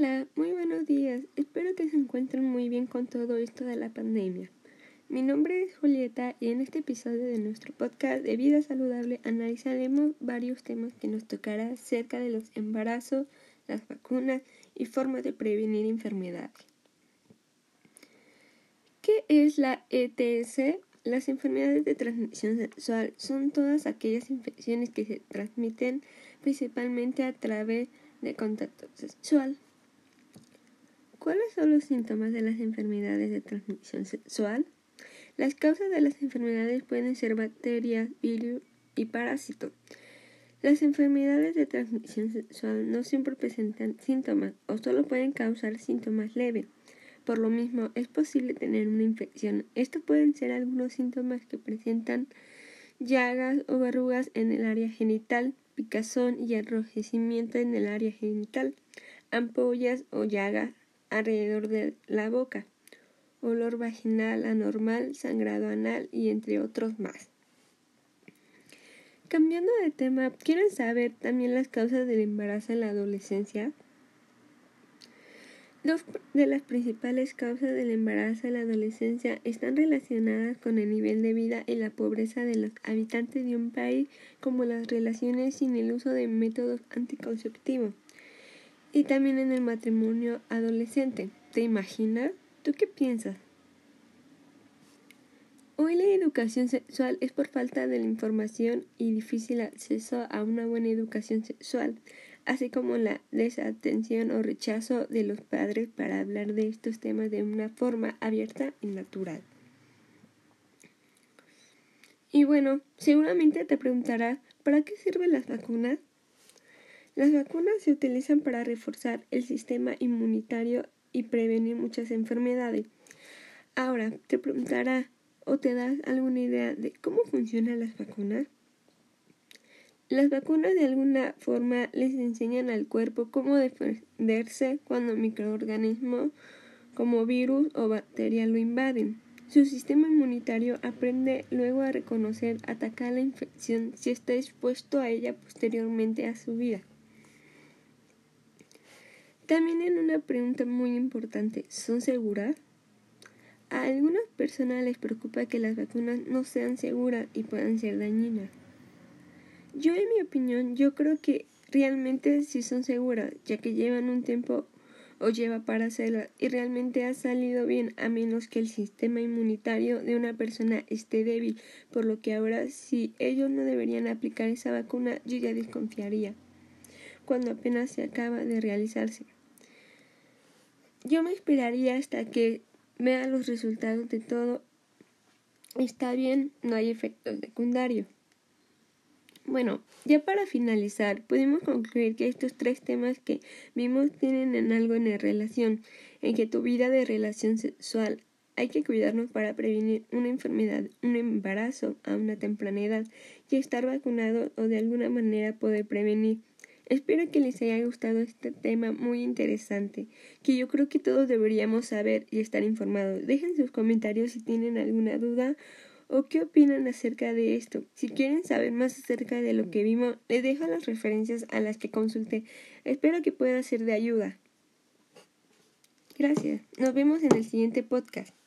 Hola, muy buenos días. Espero que se encuentren muy bien con todo esto de la pandemia. Mi nombre es Julieta y en este episodio de nuestro podcast de vida saludable analizaremos varios temas que nos tocará acerca de los embarazos, las vacunas y formas de prevenir enfermedades. ¿Qué es la ETS? Las enfermedades de transmisión sexual son todas aquellas infecciones que se transmiten principalmente a través de contacto sexual. ¿Cuáles son los síntomas de las enfermedades de transmisión sexual? Las causas de las enfermedades pueden ser bacterias, virus y parásitos. Las enfermedades de transmisión sexual no siempre presentan síntomas o solo pueden causar síntomas leves. Por lo mismo, es posible tener una infección. Estos pueden ser algunos síntomas que presentan llagas o verrugas en el área genital, picazón y enrojecimiento en el área genital, ampollas o llagas alrededor de la boca, olor vaginal anormal, sangrado anal y entre otros más. Cambiando de tema, ¿quieren saber también las causas del embarazo en la adolescencia? Dos de las principales causas del embarazo en la adolescencia están relacionadas con el nivel de vida y la pobreza de los habitantes de un país, como las relaciones sin el uso de métodos anticonceptivos y también en el matrimonio adolescente. ¿Te imaginas? ¿Tú qué piensas? Hoy la educación sexual es por falta de la información y difícil acceso a una buena educación sexual, así como la desatención o rechazo de los padres para hablar de estos temas de una forma abierta y natural. Y bueno, seguramente te preguntarás, ¿para qué sirven las vacunas? Las vacunas se utilizan para reforzar el sistema inmunitario y prevenir muchas enfermedades. Ahora, te preguntará o te das alguna idea de cómo funcionan las vacunas. Las vacunas de alguna forma les enseñan al cuerpo cómo defenderse cuando microorganismos como virus o bacterias lo invaden. Su sistema inmunitario aprende luego a reconocer, atacar la infección si está expuesto a ella posteriormente a su vida. También en una pregunta muy importante, ¿son seguras? A algunas personas les preocupa que las vacunas no sean seguras y puedan ser dañinas. Yo en mi opinión, yo creo que realmente sí son seguras, ya que llevan un tiempo o lleva para hacerlas y realmente ha salido bien a menos que el sistema inmunitario de una persona esté débil, por lo que ahora si ellos no deberían aplicar esa vacuna yo ya desconfiaría, cuando apenas se acaba de realizarse. Yo me esperaría hasta que vea los resultados de todo. Está bien, no hay efectos secundarios. Bueno, ya para finalizar, podemos concluir que estos tres temas que vimos tienen en algo en relación, en que tu vida de relación sexual hay que cuidarnos para prevenir una enfermedad, un embarazo a una temprana edad y estar vacunado o de alguna manera poder prevenir Espero que les haya gustado este tema muy interesante, que yo creo que todos deberíamos saber y estar informados. Dejen sus comentarios si tienen alguna duda o qué opinan acerca de esto. Si quieren saber más acerca de lo que vimos, les dejo las referencias a las que consulté. Espero que pueda ser de ayuda. Gracias. Nos vemos en el siguiente podcast.